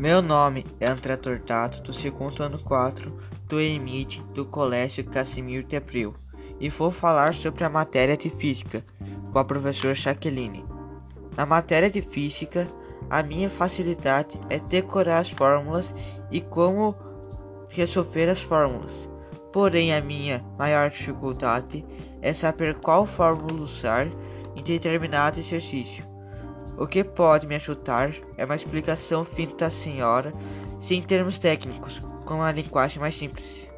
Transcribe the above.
Meu nome é André Tortato, do segundo ano 4 do EMIT do Colégio Casimiro Abreu, e vou falar sobre a matéria de Física com a professora Jaqueline. Na matéria de Física, a minha facilidade é decorar as fórmulas e como resolver as fórmulas. Porém, a minha maior dificuldade é saber qual fórmula usar em determinado exercício. O que pode me ajudar é uma explicação fina da senhora, sem termos técnicos, com uma linguagem mais simples.